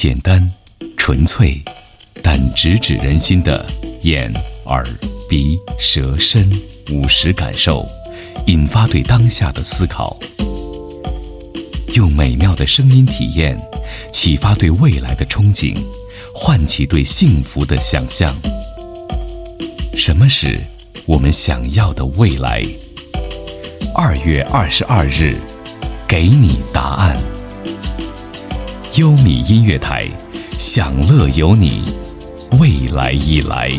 简单、纯粹，但直指人心的眼、耳、鼻、舌、身五十感受，引发对当下的思考。用美妙的声音体验，启发对未来的憧憬，唤起对幸福的想象。什么是我们想要的未来？二月二十二日，给你答案。优米音乐台，享乐有你，未来已来。